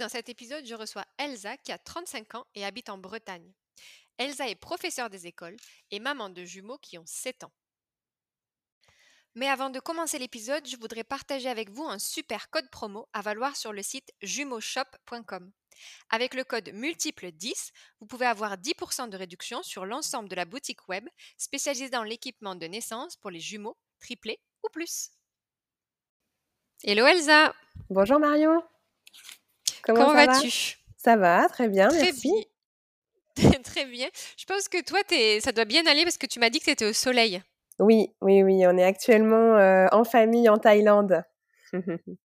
Dans cet épisode, je reçois Elsa qui a 35 ans et habite en Bretagne. Elsa est professeure des écoles et maman de jumeaux qui ont 7 ans. Mais avant de commencer l'épisode, je voudrais partager avec vous un super code promo à valoir sur le site jumeauxshop.com. Avec le code multiple 10, vous pouvez avoir 10% de réduction sur l'ensemble de la boutique web spécialisée dans l'équipement de naissance pour les jumeaux, triplés ou plus. Hello Elsa Bonjour Marion Comment, vas-tu? Ça va, très bien, très merci. Bien. très bien. Je pense que toi, ça doit bien aller parce que tu m'as dit que tu étais au soleil. Oui, oui, oui. On est actuellement euh, en famille en Thaïlande.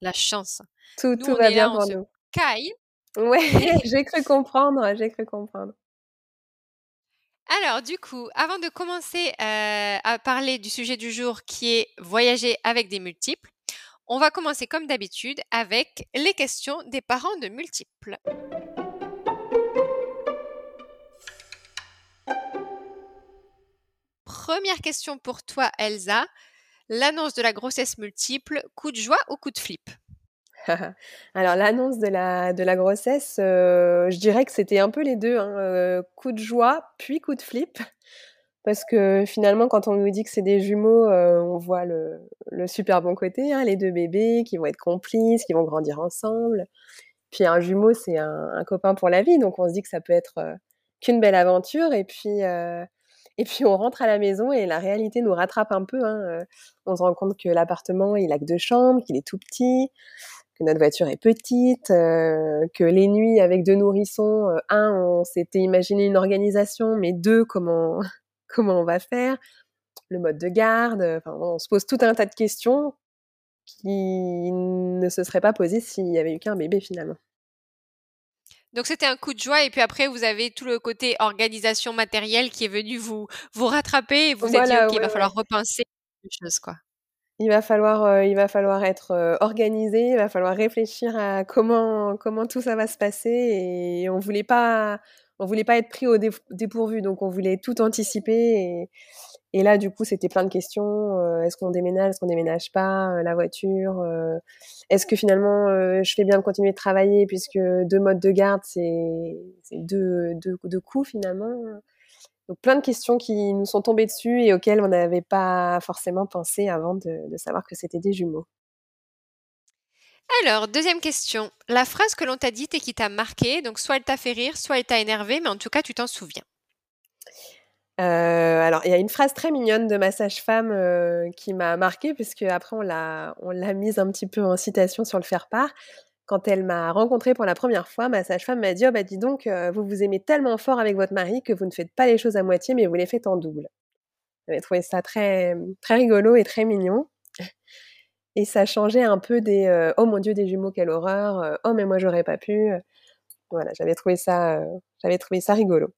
La chance. Tout, tout va bien pour nous. Caille. Ouais, j'ai cru comprendre, j'ai cru comprendre. Alors, du coup, avant de commencer euh, à parler du sujet du jour qui est voyager avec des multiples, on va commencer comme d'habitude avec les questions des parents de multiples. Première question pour toi, Elsa. L'annonce de la grossesse multiple, coup de joie ou coup de flip? Alors l'annonce de la, grossesse, euh, je dirais que c'était un peu les deux, hein, euh, coup de joie puis coup de flip parce que finalement, quand on nous dit que c'est des jumeaux, euh, on voit le, super bon côté, hein, les deux bébés qui vont être complices, qui vont grandir ensemble. Puis un jumeau, c'est un, copain pour la vie, donc on se dit que ça peut être euh, qu'une belle aventure. Et puis, euh, et puis on rentre à la maison et la réalité nous rattrape un peu. Hein, on se rend compte que l'appartement, il a que deux chambres, qu'il est tout petit, que notre voiture est petite, que les nuits avec deux nourrissons, un, on s'était imaginé une organisation, mais deux, comment comment on va faire, le mode de garde. on se pose tout un tas de questions qui ne se seraient pas posées s'il n'y avait eu qu'un bébé finalement. Donc c'était un coup de joie et puis après vous avez tout le côté organisation matérielle qui est venu vous vous rattraper et vous avez dit ok il va falloir repenser les choses quoi. Il va falloir il va falloir être organisé, il va falloir réfléchir à comment comment tout ça va se passer et on voulait pas on voulait pas être pris au dépourvu, donc on voulait tout anticiper. Et, là, du coup, c'était plein de questions. Euh, est-ce qu'on déménage, est-ce qu'on déménage pas euh, La voiture euh, Est-ce que finalement, je fais bien de continuer de travailler puisque deux modes de garde, c'est deux, deux, deux coups finalement donc plein de questions qui nous sont tombées dessus et auxquelles on n'avait pas forcément pensé avant de savoir que c'était des jumeaux. Alors, deuxième question. La phrase que l'on t'a dite et qui t'a marqué, donc soit elle t'a fait rire, soit elle t'a énervé, mais en tout cas, tu t'en souviens. Euh, alors, il y a une phrase très mignonne de ma sage-femme euh, qui m'a marquée, puisque après, on l'a, mise un petit peu en citation sur le faire-part. Quand elle m'a rencontrée pour la première fois, ma sage-femme m'a dit Oh, bah, dis donc, euh, vous vous aimez tellement fort avec votre mari que vous ne faites pas les choses à moitié, mais vous les faites en double. J'avais trouvé ça très, très rigolo et très mignon. Et ça changeait un peu des euh, oh mon dieu des jumeaux quelle horreur euh, oh mais moi j'aurais pas pu voilà j'avais trouvé ça euh, j'avais trouvé ça rigolo.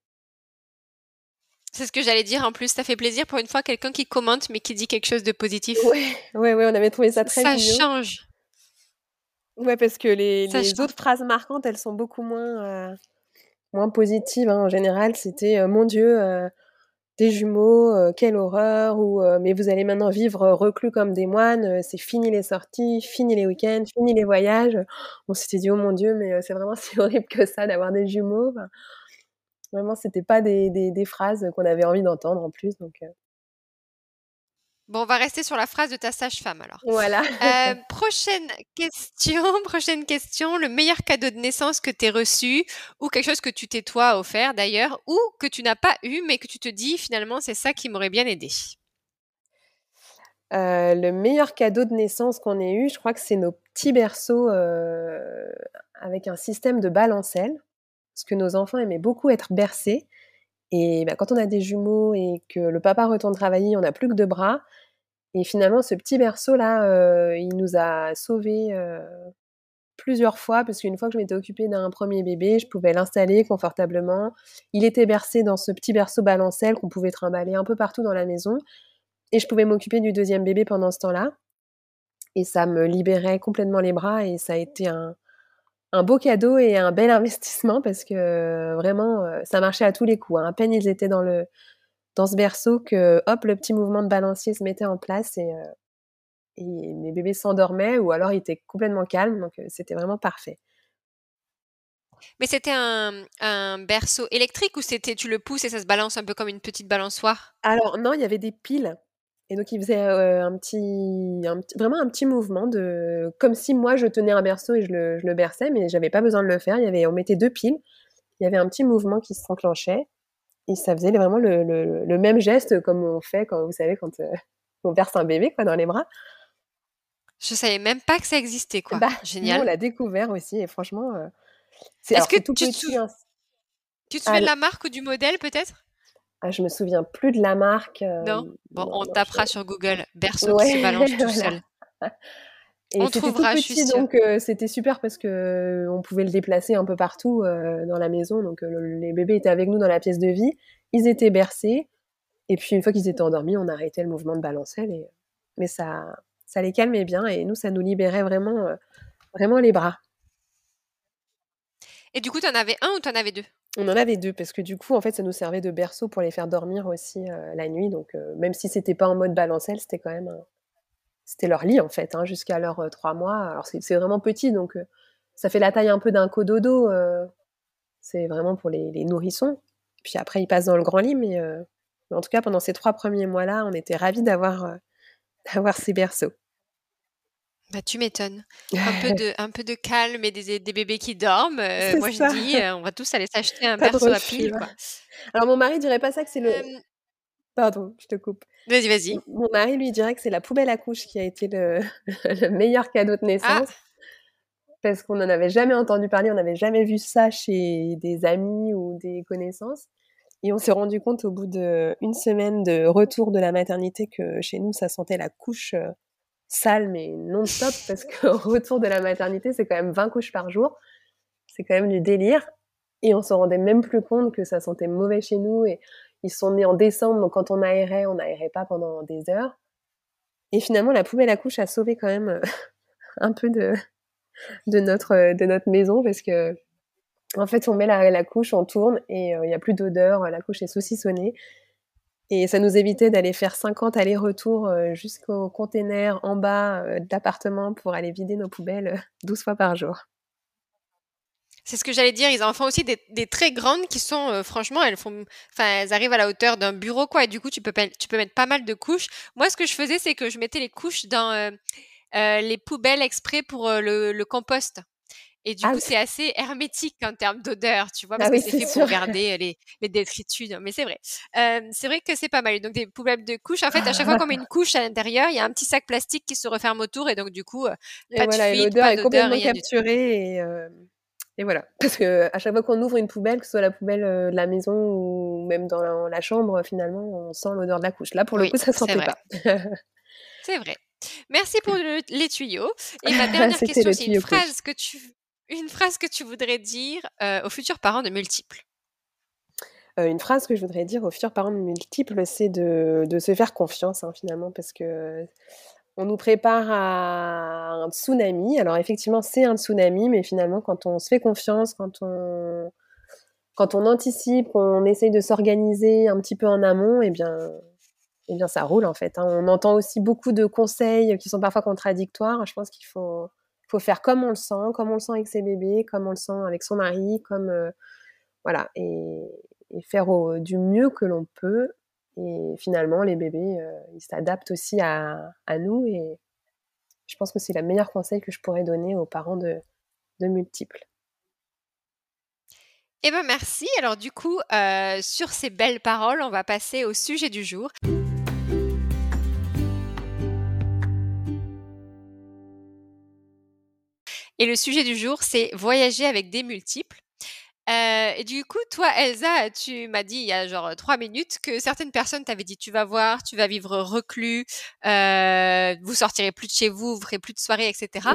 C'est ce que j'allais dire en plus ça fait plaisir pour une fois quelqu'un qui commente mais qui dit quelque chose de positif. Ouais ouais ouais on avait trouvé ça très ça change. Ouais parce que les, les autres phrases marquantes elles sont beaucoup moins moins positives hein. en général. C'était mon dieu des jumeaux, euh, quelle horreur, ou euh, mais vous allez maintenant vivre euh, reclus comme des moines, c'est fini les sorties, fini les week-ends, fini les voyages. On s'était dit, oh mon Dieu, mais c'est vraiment si horrible que ça d'avoir des jumeaux. vraiment, c'était pas des, des, phrases qu'on avait envie d'entendre en plus. Donc, Bon, on va rester sur la phrase de ta sage-femme alors. Voilà. Euh, prochaine question, prochaine question. Le meilleur cadeau de naissance que tu aies reçu ou quelque chose que tu t'es toi offert d'ailleurs ou que tu n'as pas eu mais que tu te dis finalement c'est ça qui m'aurait bien aidé? Euh, le meilleur cadeau de naissance qu'on ait eu, je crois que c'est nos petits berceaux euh, avec un système de balancelle. Parce que nos enfants aimaient beaucoup être bercés. Et bah, quand on a des jumeaux et que le papa retourne travailler, on n'a plus que deux bras. Et finalement, ce petit berceau-là, il nous a sauvés plusieurs fois, parce qu'une fois que je m'étais occupée d'un premier bébé, je pouvais l'installer confortablement. Il était bercé dans ce petit berceau balancelle qu'on pouvait trimballer un peu partout dans la maison. Et je pouvais m'occuper du deuxième bébé pendant ce temps-là. Et ça me libérait complètement les bras et ça a été un, un beau cadeau et un bel investissement parce que vraiment, ça marchait à tous les coups. Hein. À peine ils étaient dans, le, dans ce berceau que, hop, le petit mouvement de balancier se mettait en place et, et mes bébés s'endormaient ou alors ils étaient complètement calmes, donc c'était vraiment parfait. Mais c'était un, berceau électrique ou c'était tu le pousses et ça se balance un peu comme une petite balançoire? Alors non, il y avait des piles. Et donc il faisait un, petit, vraiment un petit mouvement de comme si moi je tenais un berceau et je le, je berçais, mais j'avais pas besoin de le faire. Il y avait, on mettait deux piles. Il y avait un petit mouvement qui s'enclenchait et ça faisait vraiment le, même geste comme on fait quand vous savez quand on berce un bébé quoi dans les bras. Je savais même pas que ça existait, quoi. Bah, Génial. on l'a découvert aussi, et franchement, euh, c'est Est-ce que tout tu, te hein. tu te souviens de la marque ou du modèle, peut-être? Ah, Je me souviens plus de la marque. Euh, non? Bon, on tapera sur Google berceau qui se balance tout seul. Et on trouvera, tout petit, donc euh, c'était super parce que on pouvait le déplacer un peu partout dans la maison. Donc les bébés étaient avec nous dans la pièce de vie, ils étaient bercés, et puis une fois qu'ils étaient endormis, on arrêtait le mouvement de balancelle. Et... Mais ça, ça les calmait bien et nous, ça nous libérait vraiment, euh, vraiment les bras. Et du coup, tu en avais un ou tu en avais deux? On en avait deux parce que du coup, en fait, ça nous servait de berceau pour les faire dormir aussi euh, la nuit. Donc, euh, même si c'était pas en mode balancelle, c'était quand même. C'était leur lit en fait, hein, jusqu'à leurs trois mois. Alors, c'est vraiment petit, donc ça fait la taille un peu d'un cododo. c'est vraiment pour les, nourrissons. Puis après, ils passent dans le grand lit, mais, mais en tout cas, pendant ces trois premiers mois-là, on était ravis d'avoir d'avoir ces berceaux. Bah, tu m'étonnes. Un peu de, un peu de calme et des, des bébés qui dorment. Euh, moi, je dis, euh, on va tous aller s'acheter un berceau à pile. Alors, mon mari dirait pas ça que c'est le. Pardon, je te coupe. Vas-y, vas-y. Mon mari, lui, dirait que c'est la poubelle à couche qui a été le, meilleur cadeau de ah! naissance. Parce qu'on n'en avait jamais entendu parler, on n'avait jamais vu ça chez des amis ou des connaissances. Et on s'est rendu compte au bout d'une semaine de retour de la maternité que chez nous, ça sentait la couche sale, mais non-stop, parce qu'au retour de la maternité, c'est quand même 20 couches par jour. C'est quand même du délire. Et on se rendait même plus compte que ça sentait mauvais chez nous. Et ils sont nés en décembre, donc quand on aérait, on n'aérait pas pendant des heures. Et finalement, la poubelle à couche a sauvé quand même euh, un peu de, de, notre, de notre maison, parce que en fait, on met la, couche, on tourne et euh, il n'y a plus d'odeur, la couche est saucissonnée. Et ça nous évitait d'aller faire 50 allers-retours euh, jusqu'au container en bas euh, d'appartement pour aller vider nos poubelles 12 fois par jour. C'est ce que j'allais dire. Ils en font aussi des, très grandes qui sont, franchement, elles font, enfin, elles arrivent à la hauteur d'un bureau, quoi. Et du coup, tu peux, tu peux mettre pas mal de couches. Moi, ce que je faisais, c'est que je mettais les couches dans les poubelles exprès pour le compost. Et du ah coup, c'est assez hermétique en termes d'odeur, tu vois, ah parce que c'est fait pour garder les, les détritus. Mais c'est vrai. c'est vrai que c'est pas mal. Donc, des poubelles de couches. En fait, à chaque fois qu'on met une couche à l'intérieur, il y a un petit sac plastique qui se referme autour. Et donc, du coup, pas de fuite, l'odeur est complètement capturée. Et, et, voilà. Parce que à chaque fois qu'on ouvre une poubelle, que ce soit la poubelle de la maison ou même dans la, chambre, finalement, on sent l'odeur de la couche. Là, pour le coup, ça ne sentait pas. c'est vrai. Merci pour les tuyaux. Et ma dernière question, c'est une phrase que tu une phrase que tu voudrais dire aux futurs parents de multiples? Une phrase que je voudrais dire aux futurs parents de multiples, c'est de, se faire confiance hein, finalement, parce que on nous prépare à un tsunami. Alors effectivement, c'est un tsunami, mais finalement, quand on se fait confiance, quand on, anticipe, on essaye de s'organiser un petit peu en amont, eh bien, eh ça roule en fait. Hein. On entend aussi beaucoup de conseils qui sont parfois contradictoires. Je pense qu'il faut faut faire comme on le sent, comme on le sent avec ses bébés, comme on le sent avec son mari, comme euh, voilà, et, faire du mieux que l'on peut. Et finalement, les bébés, euh, ils s'adaptent aussi à, nous. Et je pense que c'est le meilleur conseil que je pourrais donner aux parents de, multiples. Eh bien, merci. Alors, du coup, euh, sur ces belles paroles, on va passer au sujet du jour. Et le sujet du jour, c'est voyager avec des multiples. Euh, et du coup, toi, Elsa, tu m'as dit il y a genre trois minutes que certaines personnes t'avaient dit tu vas voir, tu vas vivre reclus, euh, vous sortirez plus de chez vous, vous ferez plus de soirées, etc.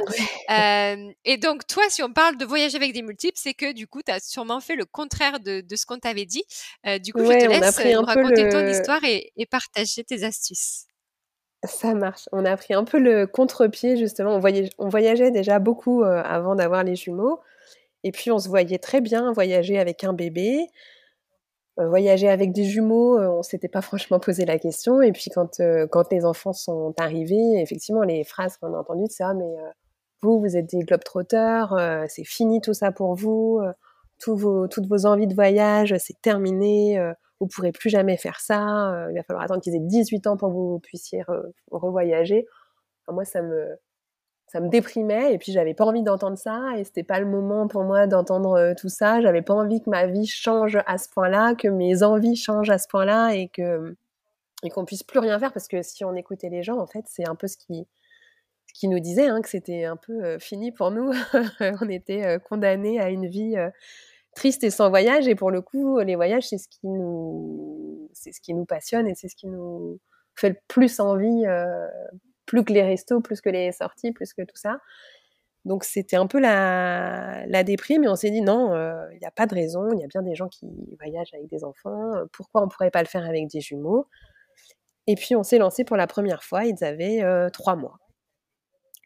Euh, et donc, toi, si on parle de voyager avec des multiples, c'est que du coup, tu as sûrement fait le contraire de, de ce qu'on t'avait dit. Du coup, je te laisse nous raconter ton histoire et, et partager tes astuces. Ça marche. On a pris un peu le contre-pied, justement. On, voyage, on voyageait déjà beaucoup avant d'avoir les jumeaux. Et puis on se voyait très bien voyager avec un bébé. Euh, voyager avec des jumeaux, euh, on s'était pas franchement posé la question. Et puis quand, euh, les enfants sont arrivés, effectivement, les phrases qu'on a entendues, c'est ah, mais vous, vous êtes des globetrotters, c'est fini tout ça pour vous, toutes vos envies de voyage, c'est terminé, vous pourrez plus jamais faire ça, il va falloir attendre qu'ils aient 18 ans pour que vous puissiez revoyager. moi, ça me, ça me déprimait et puis j'avais pas envie d'entendre ça et c'était pas le moment pour moi d'entendre euh, tout ça. J'avais pas envie que ma vie change à ce point-là, que mes envies changent à ce point-là et que et qu'on puisse plus rien faire parce que si on écoutait les gens, en fait, c'est un peu ce qui ce qui nous disait hein, que c'était un peu euh, fini pour nous. on était euh, condamnés à une vie triste et sans voyage et pour le coup, les voyages c'est ce qui nous c'est ce qui nous passionne et c'est ce qui nous fait le plus envie plus que les restos, plus que les sorties, plus que tout ça. Donc c'était un peu la, la déprime et on s'est dit non, euh, il n'y a pas de raison, il y a bien des gens qui voyagent avec des enfants, euh, pourquoi on ne pourrait pas le faire avec des jumeaux? Et puis on s'est lancé pour la première fois, ils avaient euh, trois mois.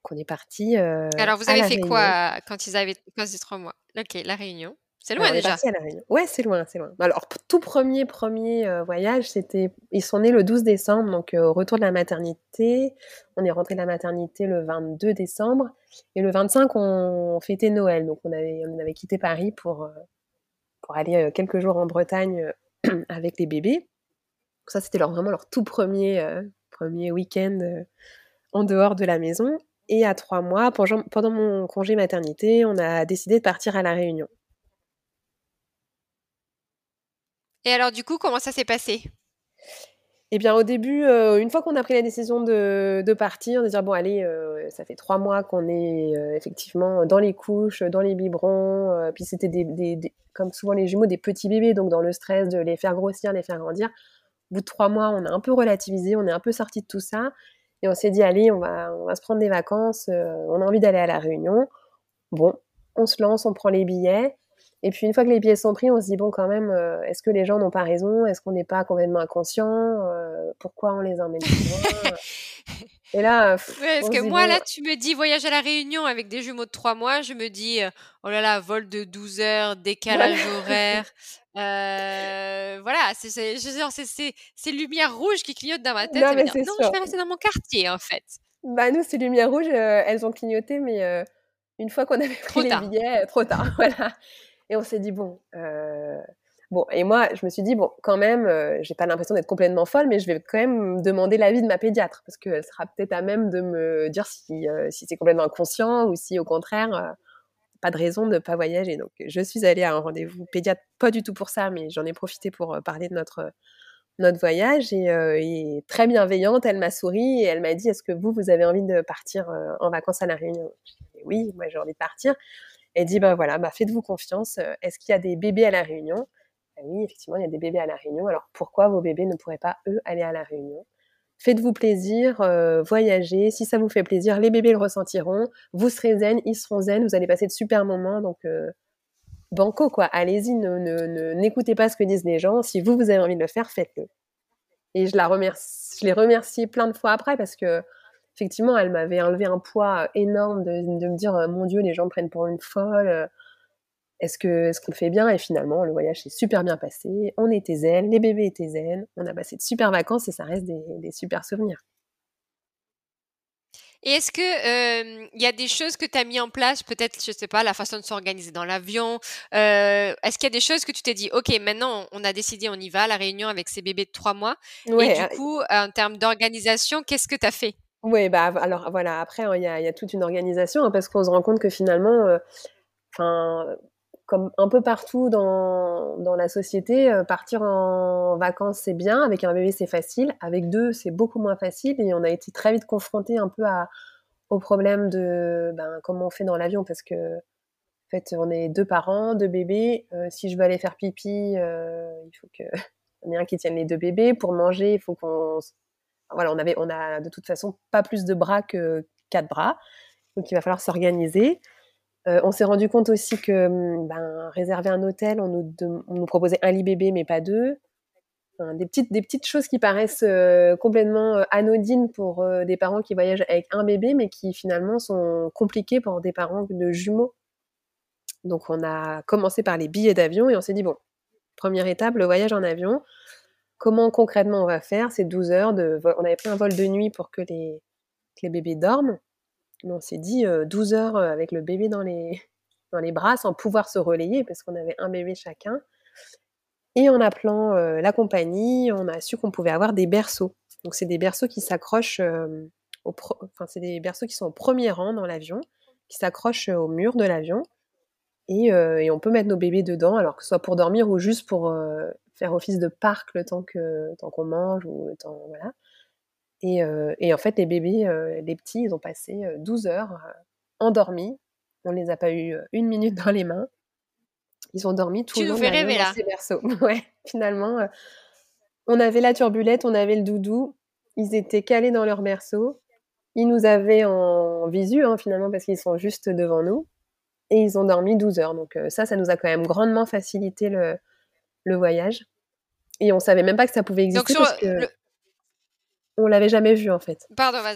Qu'on est parti. Alors vous avez fait quoi quand ils avaient quand ils trois mois? Ok, la réunion. C'est loin déjà. Ouais, c'est loin, c'est loin. Alors, tout premier premier euh, voyage, c'était ils sont nés le 12 décembre, donc euh, au retour de la maternité. On est rentré de la maternité le 22 décembre et le 25 on fêtait Noël. Donc on avait on avait quitté Paris pour euh, pour aller quelques jours en Bretagne avec les bébés. ça c'était leur, vraiment leur tout premier premier week-end en dehors de la maison. Et à trois mois, pendant mon congé maternité, on a décidé de partir à la Réunion. Et alors, du coup, comment ça s'est passé? Eh bien, au début, euh, une fois qu'on a pris la décision de, partir, de dire bon, allez, euh, ça fait trois mois qu'on est euh, effectivement dans les couches, dans les biberons, puis c'était des, comme souvent les jumeaux, des petits bébés, donc dans le stress de les faire grossir, les faire grandir. Au bout de trois mois, on a un peu relativisé, on est un peu sorti de tout ça, et on s'est dit allez, on va, on va se prendre des vacances, on a envie d'aller à la Réunion. Bon, on se lance, on prend les billets. Et puis une fois que les billets sont pris, on se dit bon quand même, euh, est-ce que les gens n'ont pas raison? Est-ce qu'on n'est pas complètement inconscient? Euh, Pourquoi on les emmène loin? Et là, parce que moi là, tu me dis voyage à la Réunion avec des jumeaux de 3 mois, je me dis euh, oh là là, vol de 12 heures, décalage horaire. voilà, c'est ces lumières rouges qui clignotent dans ma tête. Non, mais non je vais rester dans mon quartier en fait. Bah nous, ces lumières rouges, elles ont clignoté, mais une fois qu'on avait pris les billets, trop tard. voilà. Et on s'est dit, bon, euh, bon, et moi, je me suis dit, bon, quand même, euh, j'ai pas l'impression d'être complètement folle, mais je vais quand même demander l'avis de ma pédiatre, parce qu'elle sera peut-être à même de me dire si, euh, c'est complètement inconscient ou si, au contraire, pas de raison de ne pas voyager. Donc, je suis allée à un rendez-vous pédiatre, pas du tout pour ça, mais j'en ai profité pour parler de notre notre voyage. Et, très bienveillante, elle m'a souri et elle m'a dit est-ce que vous vous avez envie de partir en vacances à la Réunion? Oui, moi j'ai envie de partir et dit ben voilà, bah, faites-vous confiance. Euh, est-ce qu'il y a des bébés à la Réunion? Ben Oui, effectivement, il y a des bébés à la Réunion. Alors pourquoi vos bébés ne pourraient pas eux aller à la Réunion? Faites-vous plaisir, euh, voyagez. Si ça vous fait plaisir, les bébés le ressentiront. Vous serez zen, ils seront zen. Vous allez passer de super moments. Donc euh, banco quoi. Allez-y, ne, n'écoutez pas ce que disent les gens. Si vous vous avez envie de le faire, faites-le. Et je la remercie, je les remercie plein de fois après parce que effectivement, elle m'avait enlevé un poids énorme de, me dire euh, mon Dieu, les gens me prennent pour une folle. Euh, est-ce que ce qu'on fait bien? Et finalement, le voyage s'est super bien passé. On était zen, les bébés étaient zen. On a passé de super vacances et ça reste des, super souvenirs. Et est-ce que il y a des choses que tu as mis en place, peut-être, je sais pas, la façon de s'organiser dans l'avion euh, Est-ce qu'il y a des choses que tu t'es dit, ok, maintenant on a décidé, on y va la réunion avec ces bébés de trois mois. et du coup, en termes d'organisation, qu'est-ce que tu as fait? Oui, bah, alors voilà, après, hein, il y a, toute une organisation hein, parce qu'on se rend compte que finalement, comme un peu partout dans, la société, partir en vacances c'est bien, avec un bébé c'est facile, avec deux c'est beaucoup moins facile et on a été très vite confronté un peu à, au problème de ben, comment on fait dans l'avion parce que En fait, on est deux parents, deux bébés. si je veux aller faire pipi, il faut que y ait un qui tienne les deux bébés. Pour manger, il faut qu'on voilà, on avait, on a de toute façon pas plus de bras que quatre bras, donc il va falloir s'organiser. Euh, on s'est rendu compte aussi que hum, ben, réserver un hôtel, on nous, proposait un lit bébé mais pas deux. des, petites, des petites choses qui paraissent euh, complètement euh, anodines pour des parents qui voyagent avec un bébé, mais qui finalement sont compliquées pour des parents de jumeaux. Donc on a commencé par les billets d'avion et on s'est dit, bon, première étape, le voyage en avion. Comment concrètement on va faire ces 12 heures de On avait pris un vol de nuit pour que les, les bébés dorment. on s'est dit 12 heures avec le bébé dans les, dans les bras sans pouvoir se relayer parce qu'on avait un bébé chacun. Et en appelant la compagnie, on a su qu'on pouvait avoir des berceaux. Donc c'est des berceaux qui s'accrochent au enfin c'est des berceaux qui sont au premier rang dans l'avion, qui s'accrochent au mur de l'avion. Et, et, on peut mettre nos bébés dedans, alors que ce soit pour dormir ou juste pour faire office de parc le temps que temps qu'on mange ou le temps voilà. Et, euh, et, en fait, les bébés, euh, les petits, ils ont passé 12 euh, heures endormis. On les a pas eu une minute dans les mains. Ils ont dormi tout le long dans ces berceaux. ouais, finalement, on avait la turbulette, on avait le doudou. Ils étaient calés dans leur berceau. Ils nous avaient en visu, hein, finalement, parce qu'ils sont juste devant nous. Et ils ont dormi 12 heures. Donc ça, ça nous a quand même grandement facilité le, le voyage. Et on savait même pas que ça pouvait exister parce que on l'avait jamais vu en fait. Pardon, vas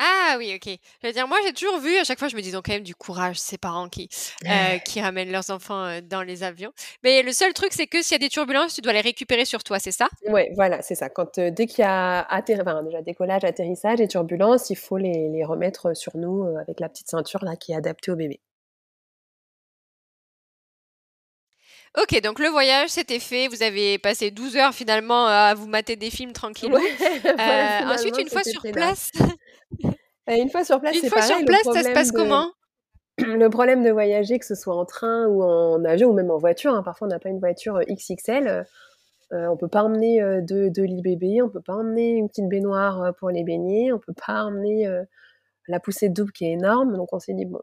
Ah oui, ok. Je veux dire, moi j'ai toujours vu, à chaque fois je me dis quand même du courage ces parents qui, euh, qui ramènent leurs enfants euh, dans les avions. Mais le seul truc c'est que s'il y a des turbulences, tu dois les récupérer sur toi, c'est ça? Ouais, voilà, c'est ça. Quand euh, dès qu'il y a déjà décollage, atterrissage et turbulences, il faut les, les remettre sur nous avec la petite ceinture là qui est adaptée au bébé. Ok, donc le voyage, c'était fait. Vous avez passé 12 heures finalement à vous mater des films tranquillement. Euh, ensuite, une fois sur place. une fois sur place, une fois sur place, ça se passe comment? Le problème de voyager, que ce soit en train ou en avion ou même en voiture, hein, parfois on n'a pas une voiture euh, XXL. Euh, on peut pas emmener deux, deux, lits bébés, on peut pas emmener une petite baignoire pour les baigner, on peut pas emmener la poussée double qui est énorme. Donc on s'est dit bon,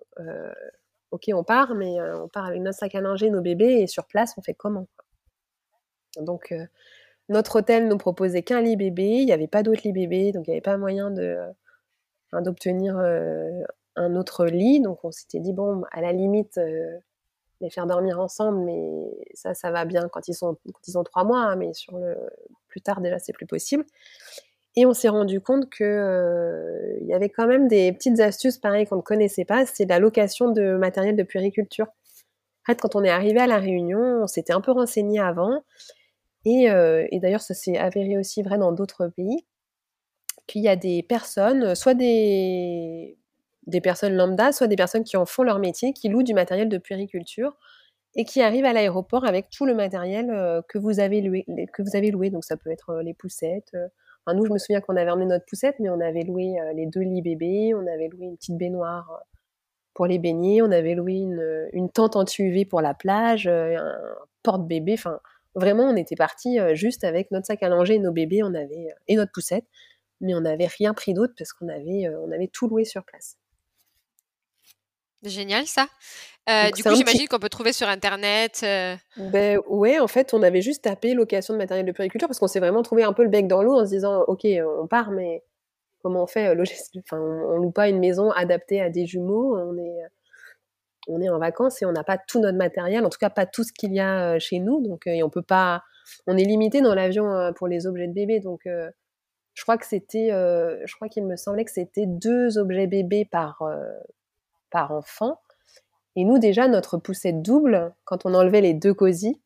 ok, on part, mais on part avec notre sac à manger, nos bébés, et sur place, on fait comment Donc, notre hôtel nous proposait qu'un lit bébé, il n'y avait pas d'autres lits bébés, donc il n'y avait pas moyen de, d'obtenir un autre lit. Donc, on s'était dit, bon, à la limite, les faire dormir ensemble, mais ça, ça va bien quand ils, sont, ont trois mois, hein, mais sur le plus tard, déjà, c'est plus possible. Et on s'est rendu compte qu'il euh, y avait quand même des petites astuces pareilles qu'on ne connaissait pas, c'est la location de matériel de puériculture. En fait, quand on est arrivé à la Réunion, on s'était un peu renseigné avant, et, euh, d'ailleurs ça s'est avéré aussi vrai dans d'autres pays, qu'il y a des personnes, soit des, personnes lambda, soit des personnes qui en font leur métier, qui louent du matériel de puériculture et qui arrivent à l'aéroport avec tout le matériel euh, que vous avez loué. Que vous avez loué. Donc ça peut être les poussettes, nous, je me souviens qu'on avait emmené notre poussette, mais on avait loué euh, les deux lits bébés, on avait loué une petite baignoire euh, pour les baigner, on avait loué une, une tente anti-UV pour la plage, euh, un porte-bébé. Enfin, vraiment, on était parti juste avec notre sac à langer et nos bébés, on avait et notre poussette, mais on n'avait rien pris d'autre parce qu'on avait, on avait tout loué sur place. Génial ça. Euh, du coup, j'imagine qu'on peut trouver sur internet. Euh ben ouais, en fait, on avait juste tapé location de matériel de puriculture parce qu'on s'est vraiment trouvé un peu le bec dans l'eau en se disant OK, on part, mais comment on fait euh, enfin, on, loue pas une maison adaptée à des jumeaux, on est on est en vacances et on n'a pas tout notre matériel, en tout cas pas tout ce qu'il y a chez nous, donc et on peut pas on est limité dans l'avion pour les objets de bébé, donc je crois que c'était je crois qu'il me semblait que c'était deux objets bébés par par enfant. Et nous, déjà, notre poussette double, quand on enlevait les deux cosy,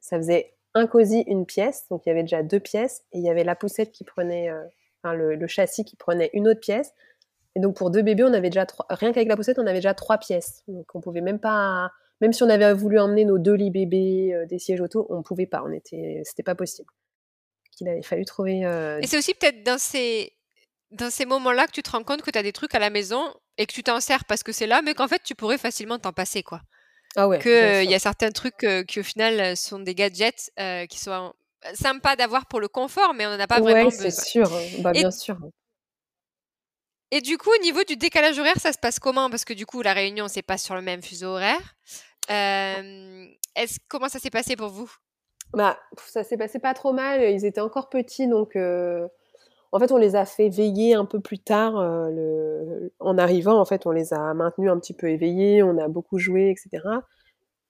ça faisait un cosy, une pièce. Donc, il y avait déjà deux pièces. Et il y avait la poussette qui prenait, euh, enfin, le, châssis qui prenait une autre pièce. Et donc, pour deux bébés, on avait déjà trois, rien qu'avec la poussette, on avait déjà trois pièces. Donc, on pouvait même pas, même si on avait voulu emmener nos deux lits bébés, euh, des sièges auto, on pouvait pas. On était, c'était pas possible. Il avait fallu trouver. Euh, et c'est aussi peut-être dans ces, dans ces moments-là que tu te rends compte que tu as des trucs à la maison et que tu t'en sers parce que c'est là, mais qu'en fait, tu pourrais facilement t'en passer, quoi. Ah ouais. Que il y a certains trucs qui, au final, sont des gadgets qui sont sympas d'avoir pour le confort, mais on n'en a pas vraiment besoin. c'est sûr. Bah, bien sûr. Et du coup, au niveau du décalage horaire, ça se passe comment? Parce que du coup, la réunion, c'est pas sur le même fuseau horaire. est comment ça s'est passé pour vous? Bah, ça s'est passé pas trop mal. Ils étaient encore petits, donc en fait, on les a fait veiller un peu plus tard. le... En arrivant, en fait, on les a maintenus un petit peu éveillés. On a beaucoup joué, etc.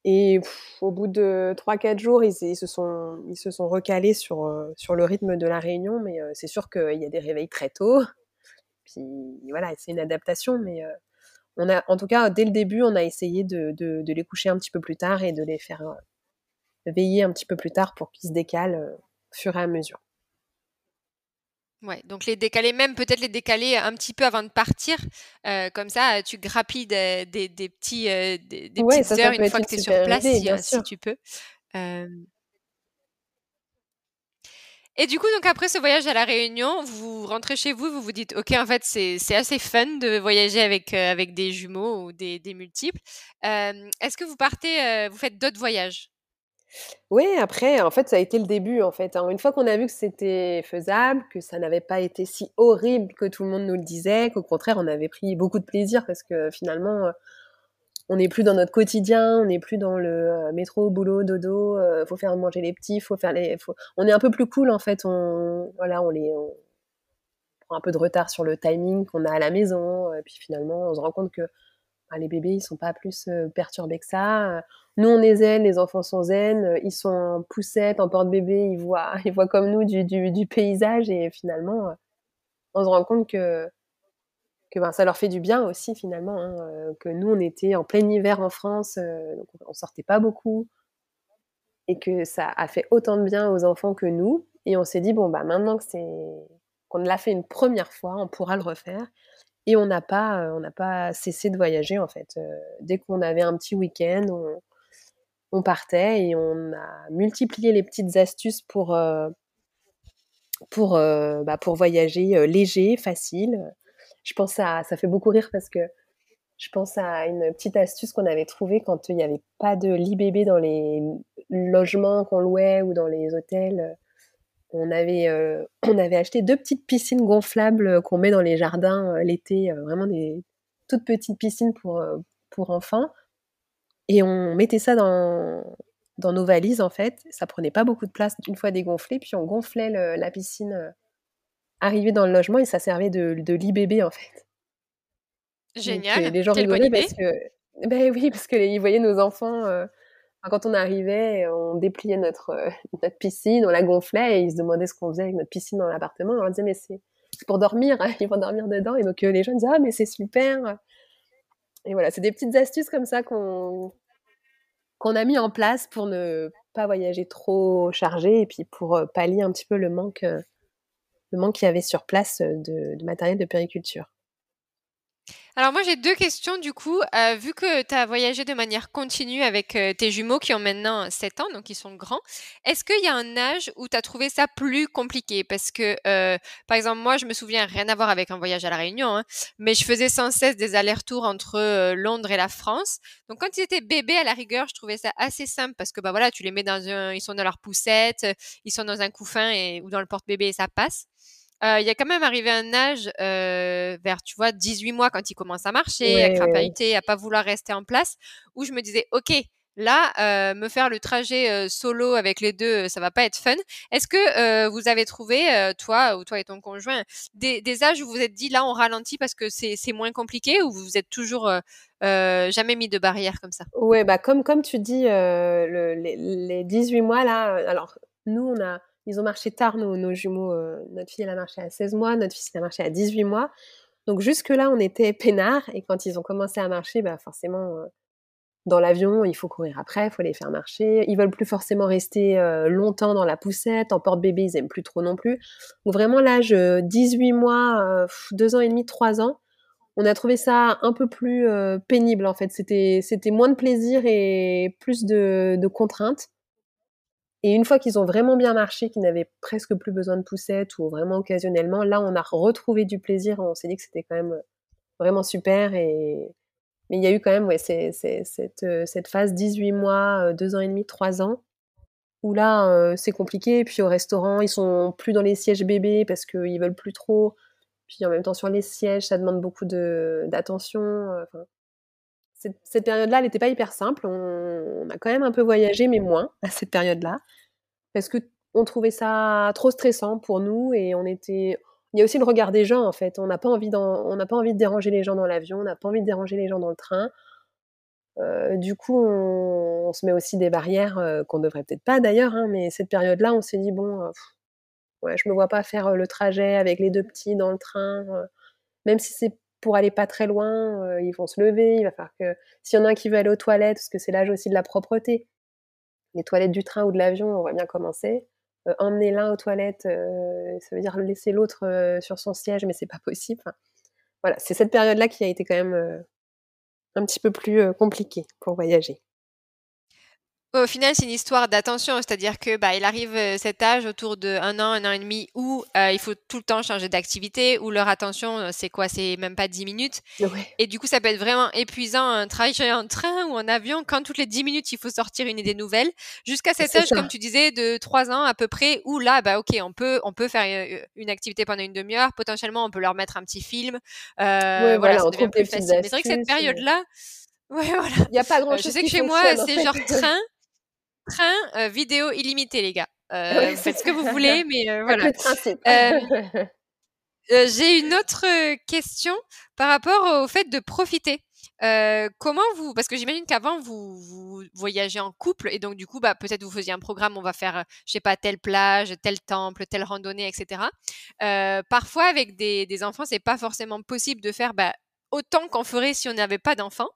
Et au bout de 3-4 jours, ils, se sont, ils se sont recalés sur, sur le rythme de la réunion. Mais c'est sûr qu'il y a des réveils très tôt. Puis voilà, c'est une adaptation. Mais on a, en tout cas, dès le début, on a essayé de, de, de, les coucher un petit peu plus tard et de les faire veiller un petit peu plus tard pour qu'ils se décalent au fur et à mesure. Ouais, donc les décaler, même peut-être les décaler un petit peu avant de partir. Euh, comme ça, tu grappilles des, des, des petits, euh, des, des petites heures une fois que tu es sur place, si, euh, si, tu peux. Et du coup, donc après ce voyage à la Réunion, vous rentrez chez vous, vous vous dites, ok, en fait, c'est assez fun de voyager avec avec des jumeaux ou des multiples. Est-ce que vous partez, vous faites d'autres voyages? Oui, après, en fait, ça a été le début, en fait, hein. Une fois qu'on a vu que c'était faisable, que ça n'avait pas été si horrible que tout le monde nous le disait, qu'au contraire, on avait pris beaucoup de plaisir parce que finalement, euh, on n'est plus dans notre quotidien, on n'est plus dans le euh, métro, boulot, dodo, euh, faut faire manger les petits, faut faire les, on est un peu plus cool en fait. On, voilà, on les, prend un peu de retard sur le timing qu'on a à la maison, et puis finalement, on se rend compte que les bébés, ils sont pas plus perturbés que ça. Nous, on est zen, les enfants sont zen, ils sont en poussette, en porte-bébé, ils voient, ils voient comme nous du, du, paysage et finalement, on se rend compte que, que ben, ça leur fait du bien aussi finalement. Hein, que nous, on était en plein hiver en France, donc on sortait pas beaucoup et que ça a fait autant de bien aux enfants que nous. Et on s'est dit, bon, bah, maintenant que c'est qu'on l'a fait une première fois, on pourra le refaire. Et on n'a pas, pas cessé de voyager en fait. dès qu'on avait un petit week-end, partait et on a multiplié les petites astuces pour, pour, bah, pour voyager léger, facile. Je pense à, ça fait beaucoup rire parce que je pense à une petite astuce qu'on avait trouvée quand il n'y avait pas de lit bébé dans les logements qu'on louait ou dans les hôtels on avait, euh, on avait acheté deux petites piscines gonflables euh, qu'on met dans les jardins euh, l'été, vraiment des toutes petites piscines pour, pour enfants. Et on mettait ça dans, dans nos valises, en fait. Ça prenait pas beaucoup de place une fois dégonflé. Puis on gonflait la piscine arrivée dans le logement et ça servait de, de lit bébé, en fait. Génial. les gens rigolaient parce que, ben oui, parce qu'ils voyaient nos enfants quand on arrivait, on dépliait notre, euh, notre piscine, on la gonflait et ils se demandaient ce qu'on faisait avec notre piscine dans l'appartement. On leur disait, mais c'est pour dormir, ils vont dormir dedans. Et donc euh, les gens disaient, ah, mais c'est super. Et voilà, c'est des petites astuces comme ça qu'on a mis en place pour ne pas voyager trop chargé et puis pour euh, pallier un petit peu le manque, le manque qu'il y avait sur place de matériel de périculture. Alors moi j'ai deux questions du coup. Euh, vu que tu as voyagé de manière continue avec euh, tes jumeaux qui ont maintenant 7 ans, donc ils sont grands, est-ce qu'il y a un âge où tu as trouvé ça plus compliqué? Parce que euh, par exemple moi je me souviens rien à voir avec un voyage à la Réunion, hein, mais je faisais sans cesse des allers-retours entre Londres et la France. Donc quand ils étaient bébés à la rigueur, je trouvais ça assez simple parce que bah voilà, tu les mets dans un, ils sont dans leur poussette, ils sont dans un couffin et, ou dans le porte-bébé et ça passe. Euh, il y a quand même arrivé un âge euh, vers, tu vois, 18 mois quand il commence à marcher, à crapahuter, à pas vouloir rester en place, où je me disais, ok, là, euh, me faire le trajet solo avec les deux, ça va pas être fun. Est-ce que vous avez trouvé, toi ou toi et ton conjoint, des, âges où vous vous êtes dit, là, on ralentit parce que c'est moins compliqué, ou vous vous êtes toujours jamais mis de barrière comme ça? Ouais, bah comme comme tu dis, les, les 18 mois là, alors nous on a ils ont marché tard, nos, jumeaux. Euh, notre fille, elle a marché à 16 mois, notre fils, il a marché à 18 mois. Donc jusque-là, on était peinards. Et quand ils ont commencé à marcher, bah forcément, euh, dans l'avion, il faut courir après, il faut les faire marcher. Ils veulent plus forcément rester euh, longtemps dans la poussette. En porte-bébé, ils aiment plus trop non plus. Donc vraiment, l'âge 18 mois, 2 ans et demi, 3 ans, on a trouvé ça un peu plus pénible en fait. C'était moins de plaisir et plus de, de contraintes. Et une fois qu'ils ont vraiment bien marché, qu'ils n'avaient presque plus besoin de poussette ou vraiment occasionnellement, là, on a retrouvé du plaisir. On s'est dit que c'était quand même vraiment super. Et... Mais il y a eu quand même ouais, cette, euh, cette phase 18 mois, 2 euh, ans et demi, 3 ans, où là, euh, c'est compliqué. Puis au restaurant, ils sont plus dans les sièges bébés parce qu'ils veulent plus trop. Puis en même temps, sur les sièges, ça demande beaucoup d'attention. Cette, période-là, elle n'était pas hyper simple. On, a quand même un peu voyagé, mais moins à cette période-là. Parce que on trouvait ça trop stressant pour nous et on était. Il y a aussi le regard des gens en fait. On n'a pas envie pas envie de déranger les gens dans l'avion, on n'a pas envie de déranger les gens dans le train. Euh, du coup, on, se met aussi des barrières euh, qu'on devrait peut-être pas d'ailleurs, hein, mais cette période-là, on s'est dit bon, euh, ouais, je me vois pas faire le trajet avec les deux petits dans le train, même si c'est pour aller pas très loin, ils vont se lever, il va falloir que s'il y en a un qui veut aller aux toilettes, parce que c'est l'âge aussi de la propreté, les toilettes du train ou de l'avion, on va bien commencer. emmener l'un aux toilettes, ça veut dire laisser l'autre sur son siège, mais c'est pas possible. voilà, c'est cette période-là qui a été quand même un petit peu plus compliqué pour voyager. Au final, c'est une histoire d'attention, c'est-à-dire que bah, il arrive cet âge autour de un an, un an et demi où il faut tout le temps changer d'activité, où leur attention, c'est quoi? C'est même pas dix minutes. Et du coup, ça peut être vraiment épuisant un trajet en train ou en avion quand toutes les dix minutes il faut sortir une idée nouvelle. Jusqu'à cet âge, comme tu disais, de trois ans à peu près, où là, bah ok, on peut, on peut faire une activité pendant une demi-heure. Potentiellement, on peut leur mettre un petit film. Euh, voilà, ça devient plus facile. Mais c'est vrai que cette période-là. Ouais, voilà. Il n'y a pas grand chose. je sais que chez moi, c'est genre train train euh, vidéo illimité, les gars. Euh, vous faites ce que vous voulez, mais euh, voilà. J'ai une autre question par rapport au fait de profiter. comment vous, parce que j'imagine qu'avant vous, vous voyagez en couple et donc du coup, bah, peut-être vous faisiez un programme, on va faire, je sais pas, telle plage, tel temple, telle randonnée, etc. parfois avec des, des enfants, c'est pas forcément possible de faire bah, autant qu'on ferait si on n'avait pas d'enfants.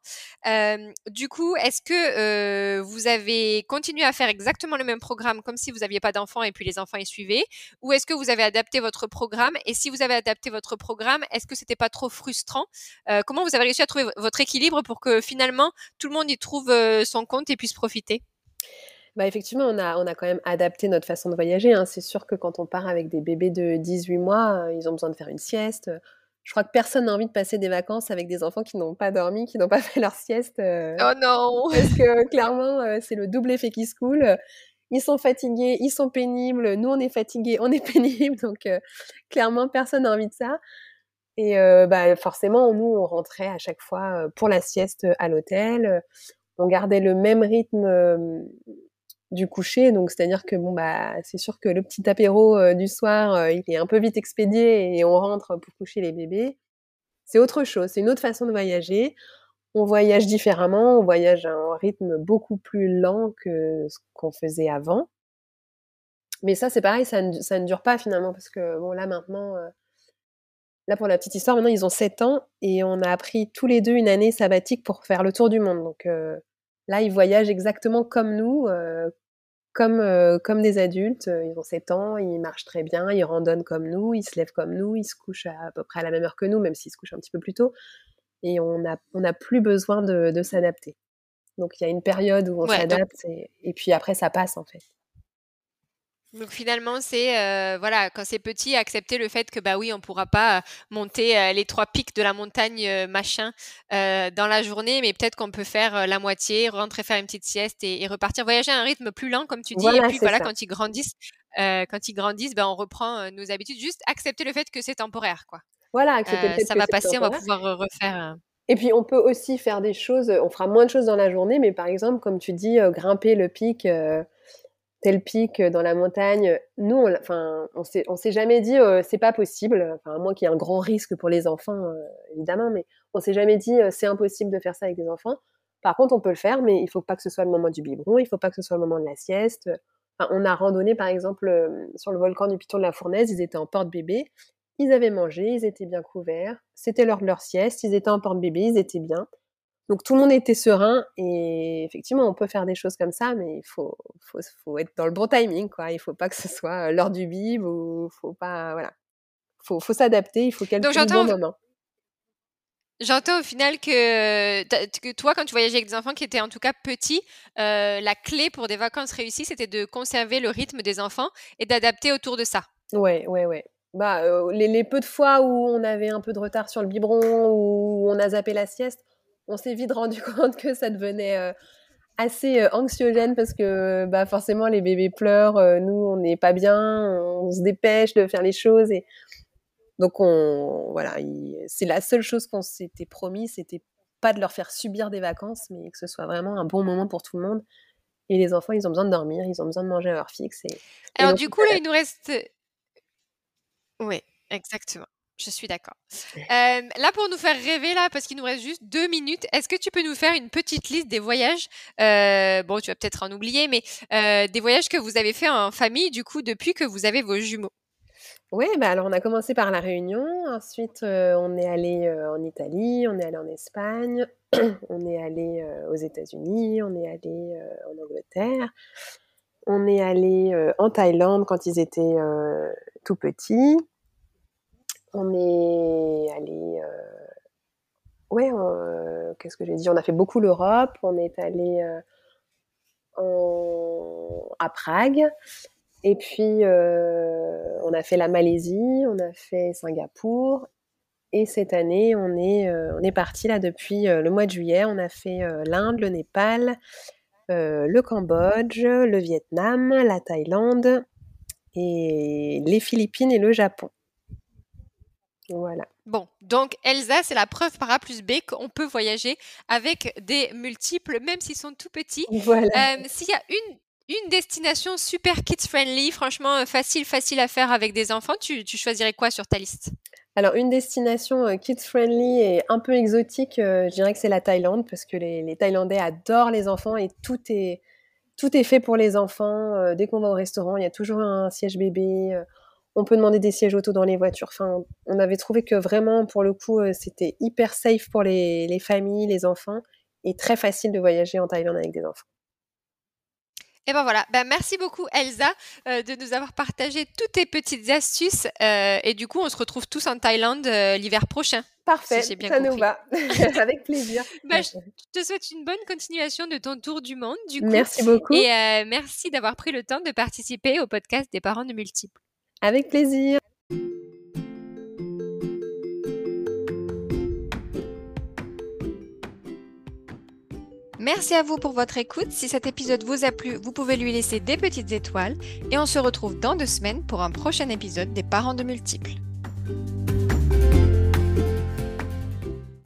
du coup, est-ce que vous avez continué à faire exactement le même programme comme si vous n'aviez pas d'enfants et puis les enfants y suivaient? Ou est-ce que vous avez adapté votre programme? Et si vous avez adapté votre programme, est-ce que c'était pas trop frustrant? Comment vous avez réussi à trouver votre équilibre pour que finalement tout le monde y trouve son compte et puisse profiter? Bah effectivement, on a, on a quand même adapté notre façon de voyager. Hein. C'est sûr que quand on part avec des bébés de 18 mois, ils ont besoin de faire une sieste je crois que personne n'a envie de passer des vacances avec des enfants qui n'ont pas dormi, qui n'ont pas fait leur sieste. Euh, oh non Parce que clairement, euh, c'est le double effet qui se coule. Ils sont fatigués, ils sont pénibles, nous on est fatigués, on est pénibles, donc euh, clairement personne n'a envie de ça. Et bah, forcément, nous on rentrait à chaque fois pour la sieste à l'hôtel. On gardait le même rythme coucher. Donc, c'est-à-dire que bon, bah, c'est sûr que le petit apéro euh, du soir, euh, il est un peu vite expédié et on rentre pour coucher les bébés. C'est autre chose, c'est une autre façon de voyager. On voyage différemment, on voyage à un rythme beaucoup plus lent que ce qu'on faisait avant. Mais ça, c'est pareil, ça ne, dure pas finalement, parce que bon, là maintenant, euh, là pour la petite histoire, maintenant ils ont 7 ans et on a appris tous les deux une année sabbatique pour faire le tour du monde. Donc, Là, ils voyagent exactement comme nous, comme, euh, comme des adultes. Ils ont 7 ans, ils marchent très bien, ils randonnent comme nous, ils se lèvent comme nous, ils se couchent à, peu près à la même heure que nous, même s'ils se couchent un petit peu plus tôt. Et on n'a on a plus besoin de, s'adapter. Donc il y a une période où on s'adapte et, puis après ça passe en fait. Donc finalement, c'est euh, voilà, quand c'est petit, accepter le fait que bah oui, on pourra pas monter euh, les trois pics de la montagne euh, machin dans la journée, mais peut-être qu'on peut faire la moitié, rentrer faire une petite sieste et, repartir voyager à un rythme plus lent, comme tu dis. et puis voilà, quand ils grandissent, quand ils grandissent, ben on reprend nos habitudes. Juste accepter le fait que c'est temporaire, quoi. Voilà, accepter le fait ça va passer, on va pouvoir refaire. Et puis on peut aussi faire des choses. On fera moins de choses dans la journée, mais par exemple, comme tu dis, grimper le pic tel pic dans la montagne. Nous, on, enfin, on s'est, jamais dit c'est pas possible. Enfin, à moins qu'il y ait un grand risque pour les enfants, évidemment, mais on s'est jamais dit c'est impossible de faire ça avec des enfants. Par contre, on peut le faire, mais il faut pas que ce soit le moment du biberon, il faut pas que ce soit le moment de la sieste. Enfin, on a randonné, par exemple, sur le volcan du Piton de la Fournaise, ils étaient en porte-bébé, ils avaient mangé, ils étaient bien couverts, c'était l'heure de leur sieste, ils étaient en porte-bébé, ils étaient bien. Donc tout le monde était serein et effectivement on peut faire des choses comme ça, mais il faut, faut, faut être dans le bon timing quoi. Il faut pas que ce soit l'heure du bib ou faut pas voilà. Faut, faut s'adapter, il faut calculer le bon moment. J'entends au final que, que, toi, quand tu voyageais avec des enfants qui étaient en tout cas petits, euh, la clé pour des vacances réussies, c'était de conserver le rythme des enfants et d'adapter autour de ça. Ouais, ouais, ouais. Bah, euh, les, les, peu de fois où on avait un peu de retard sur le biberon, où on a zappé la sieste, on s'est vite rendu compte que ça devenait euh, assez euh, anxiogène parce que bah, forcément les bébés pleurent, euh, nous on n'est pas bien, on se dépêche de faire les choses et Donc on, voilà, c'est la seule chose qu'on s'était promis, c'était pas de leur faire subir des vacances, mais que ce soit vraiment un bon moment pour tout le monde. Et les enfants, ils ont besoin de dormir, ils ont besoin de manger à heure fixe. Et, Alors du coup, là, il nous reste... Oui, exactement. Je suis d'accord. là, pour nous faire rêver, là, parce qu'il nous reste juste deux minutes, est-ce que tu peux nous faire une petite liste des voyages Bon, tu vas peut-être en oublier, mais des voyages que vous avez fait en famille, du coup, depuis que vous avez vos jumeaux? Oui, bah alors on a commencé par la Réunion, ensuite on est allé en Italie, on est allé en Espagne, on est allé aux États-Unis, on est allé en Angleterre, on est allé en Thaïlande quand ils étaient tout petits. On est allé. Euh, ouais, euh, qu'est-ce que j'ai dit? On a fait beaucoup l'Europe. On est allé euh, à Prague. Et puis, on a fait la Malaisie, on a fait Singapour. Et cette année, on est, on est parti là depuis le mois de juillet. On a fait l'Inde, le Népal, le Cambodge, le Vietnam, la Thaïlande et les Philippines et le Japon. Voilà. Bon, donc Elsa, c'est la preuve par A plus B qu'on peut voyager avec des multiples, même s'ils sont tout petits. Voilà. Euh, s'il y a une, une destination super kids-friendly, franchement euh, facile, facile à faire avec des enfants, tu, choisirais quoi sur ta liste? Alors, une destination euh, kids-friendly et un peu exotique, je dirais que c'est la Thaïlande, parce que les, les, Thaïlandais adorent les enfants et tout est, tout est fait pour les enfants. dès qu'on va au restaurant, il y a toujours un siège bébé on peut demander des sièges auto dans les voitures. Enfin, on avait trouvé que vraiment, pour le coup, euh, c'était hyper safe pour les, familles, les enfants, et très facile de voyager en Thaïlande avec des enfants. Et ben voilà, ben merci beaucoup Elsa euh, de nous avoir partagé toutes tes petites astuces. Euh, et du coup, on se retrouve tous en Thaïlande l'hiver prochain. Parfait, ça nous va. Avec plaisir. Ben, je te souhaite une bonne continuation de ton tour du monde. Du coup. Merci beaucoup. Et merci d'avoir pris le temps de participer au podcast des parents de multiples. Avec plaisir. Merci à vous pour votre écoute. Si cet épisode vous a plu, vous pouvez lui laisser des petites étoiles et on se retrouve dans deux semaines pour un prochain épisode des parents de multiples.